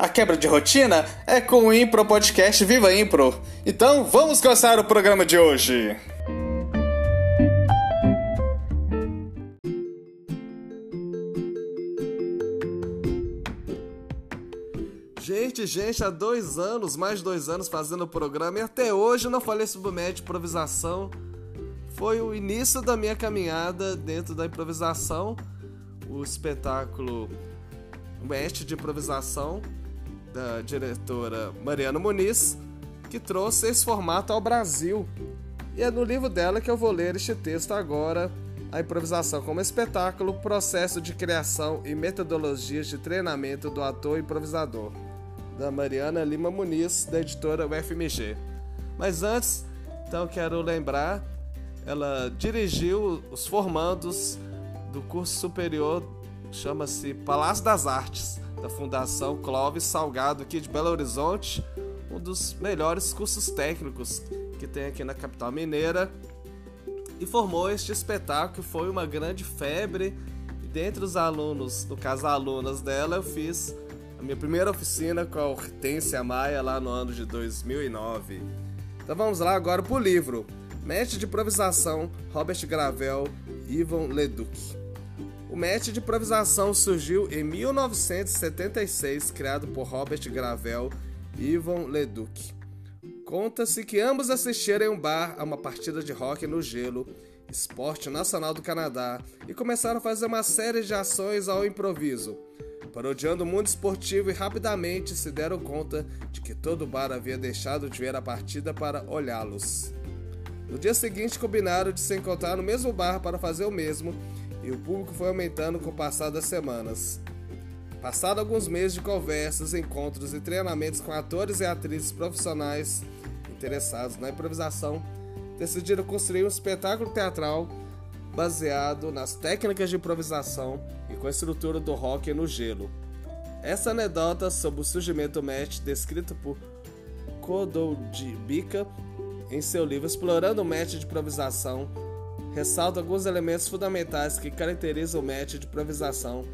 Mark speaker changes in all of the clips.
Speaker 1: A quebra de rotina é com o Impro Podcast Viva Impro. Então vamos começar o programa de hoje. Gente, gente, há dois anos, mais dois anos fazendo o programa e até hoje eu não falei sobre o médio improvisação. Foi o início da minha caminhada dentro da improvisação, o espetáculo Mestre de Improvisação da diretora Mariana Muniz, que trouxe esse formato ao Brasil. E é no livro dela que eu vou ler este texto agora, A Improvisação como Espetáculo, Processo de Criação e Metodologias de Treinamento do Ator Improvisador, da Mariana Lima Muniz, da editora UFMG. Mas antes, então quero lembrar, ela dirigiu os formandos do curso superior, chama-se Palácio das Artes, da Fundação Clóvis Salgado aqui de Belo Horizonte, um dos melhores cursos técnicos que tem aqui na capital mineira. E formou este espetáculo que foi uma grande febre. Dentre os alunos, no caso alunas dela, eu fiz a minha primeira oficina com a Hortência Maia lá no ano de 2009. Então vamos lá agora para o livro. Mestre de improvisação Robert Gravel, Ivan Leduc. O match de improvisação surgiu em 1976, criado por Robert Gravel e Yvon Leduc. Conta-se que ambos assistiram em um bar a uma partida de rock no gelo, esporte nacional do Canadá, e começaram a fazer uma série de ações ao improviso, parodiando o mundo esportivo e rapidamente se deram conta de que todo o bar havia deixado de ver a partida para olhá-los. No dia seguinte, combinaram de se encontrar no mesmo bar para fazer o mesmo e o público foi aumentando com o passar das semanas. Passado alguns meses de conversas, encontros e treinamentos com atores e atrizes profissionais interessados na improvisação, decidiram construir um espetáculo teatral baseado nas técnicas de improvisação e com a estrutura do rock no gelo. Essa anedota sobre o surgimento do match, descrita por Kodoldibica em seu livro Explorando o Match de Improvisação, ressalta alguns elementos fundamentais que caracterizam o match de improvisação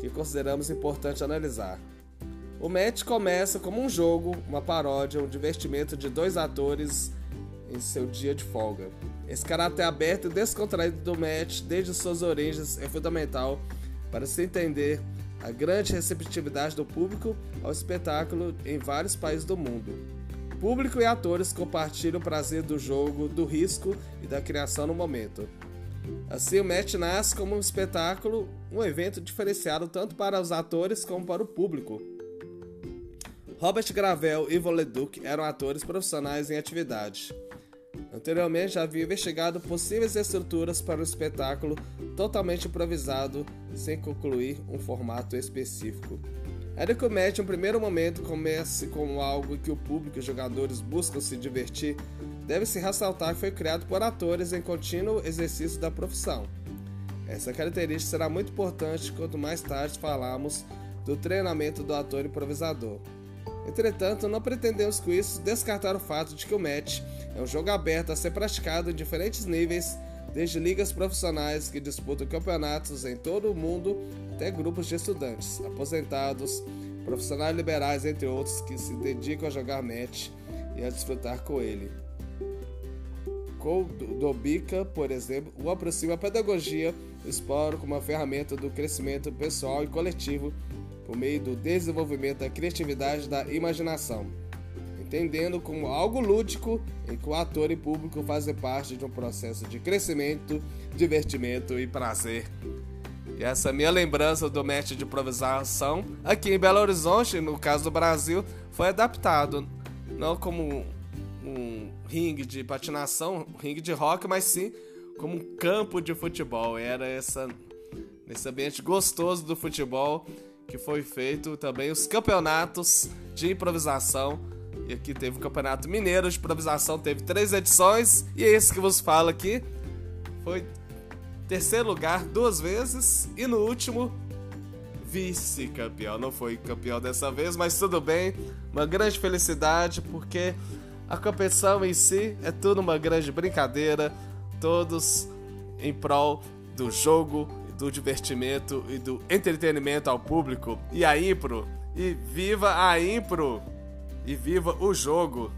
Speaker 1: que consideramos importante analisar. O match começa como um jogo, uma paródia, um divertimento de dois atores em seu dia de folga. Esse caráter aberto e descontraído do match, desde suas origens, é fundamental para se entender a grande receptividade do público ao espetáculo em vários países do mundo. Público e atores compartilham o prazer do jogo, do risco e da criação no momento. Assim, o match nasce como um espetáculo, um evento diferenciado tanto para os atores como para o público. Robert Gravel e Ivo Leduc eram atores profissionais em atividade. Anteriormente já havia investigado possíveis estruturas para um espetáculo totalmente improvisado, sem concluir um formato específico. Era o match, em um primeiro momento, comece como algo que o público e os jogadores buscam se divertir, deve-se ressaltar que foi criado por atores em contínuo exercício da profissão. Essa característica será muito importante quanto mais tarde falarmos do treinamento do ator improvisador. Entretanto, não pretendemos com isso descartar o fato de que o match é um jogo aberto a ser praticado em diferentes níveis, desde ligas profissionais que disputam campeonatos em todo o mundo até grupos de estudantes, aposentados, profissionais liberais, entre outros, que se dedicam a jogar match e a desfrutar com ele. Bica, por exemplo, o aproxima a pedagogia do esporte como uma ferramenta do crescimento pessoal e coletivo por meio do desenvolvimento da criatividade e da imaginação, entendendo como algo lúdico em que o ator e público fazem parte de um processo de crescimento, divertimento e prazer. E essa é minha lembrança do mestre de improvisação aqui em Belo Horizonte, no caso do Brasil, foi adaptado não como um ringue de patinação, um ringue de rock, mas sim como um campo de futebol. Era essa nesse ambiente gostoso do futebol que foi feito também os campeonatos de improvisação. E aqui teve o Campeonato Mineiro de Improvisação, teve três edições, e esse que vos fala aqui foi terceiro lugar duas vezes, e no último, vice-campeão. Não foi campeão dessa vez, mas tudo bem, uma grande felicidade, porque a competição em si é tudo uma grande brincadeira, todos em prol do jogo, do divertimento e do entretenimento ao público. E a Impro, e viva a Impro! E viva o jogo!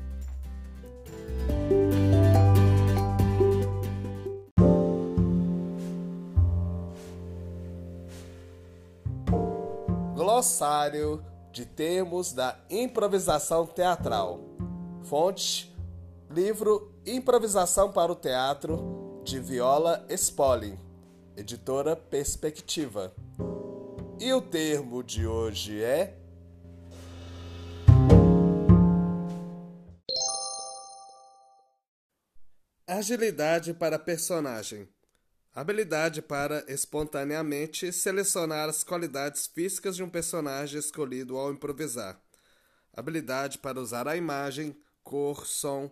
Speaker 1: Glossário de termos da improvisação teatral. Fonte: livro Improvisação para o Teatro de Viola Spolin, editora Perspectiva. E o termo de hoje é Agilidade para personagem. Habilidade para espontaneamente selecionar as qualidades físicas de um personagem escolhido ao improvisar. Habilidade para usar a imagem, cor, som,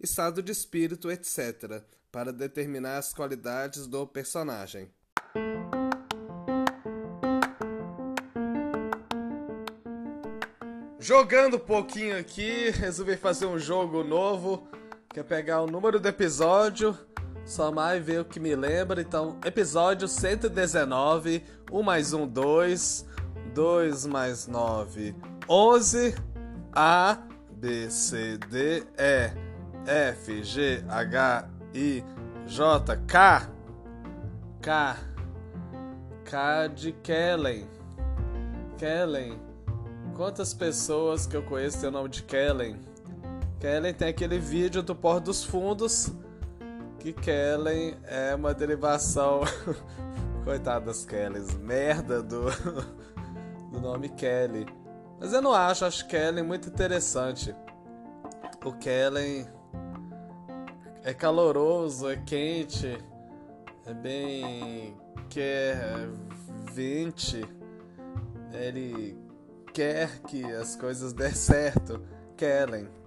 Speaker 1: estado de espírito, etc., para determinar as qualidades do personagem. Jogando um pouquinho aqui, resolvi fazer um jogo novo, que é pegar o número do episódio, somar e ver o que me lembra. Então, episódio 119, 1 mais 1, 2, 2 mais 9, 11, A, B, C, D, E, F, G, H, I, J, K, K, K de Kellen. Kellen. Quantas pessoas que eu conheço têm o nome de Kellen? Kellen tem aquele vídeo do Pôr dos Fundos, que Kellen é uma derivação. Coitadas Kellys, merda do, do nome Kelly. Mas eu não acho, acho Kellen muito interessante. O Kellen é caloroso, é quente, é bem. quer 20. Ele quer que as coisas dê certo. Kellen.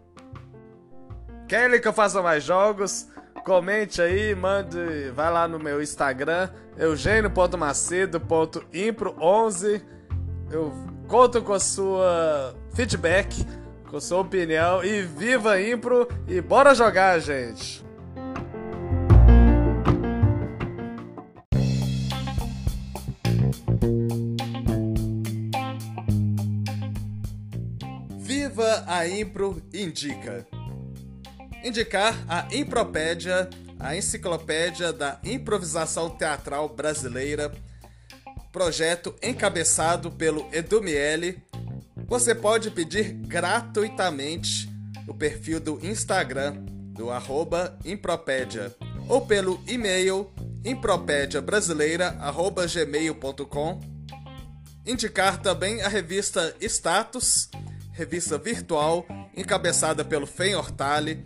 Speaker 1: Querem que eu faça mais jogos? Comente aí, mande, vai lá no meu Instagram, eugênio.macedo.impro11. Eu conto com a sua feedback, com a sua opinião e viva Impro e bora jogar, gente! Viva a Impro Indica! Indicar a Impropédia, a enciclopédia da improvisação teatral brasileira, projeto encabeçado pelo Edu Miele. Você pode pedir gratuitamente no perfil do Instagram do arroba Impropédia ou pelo e-mail impropediabrasileira.gmail.com Indicar também a revista Status, revista virtual encabeçada pelo Fen Hortali,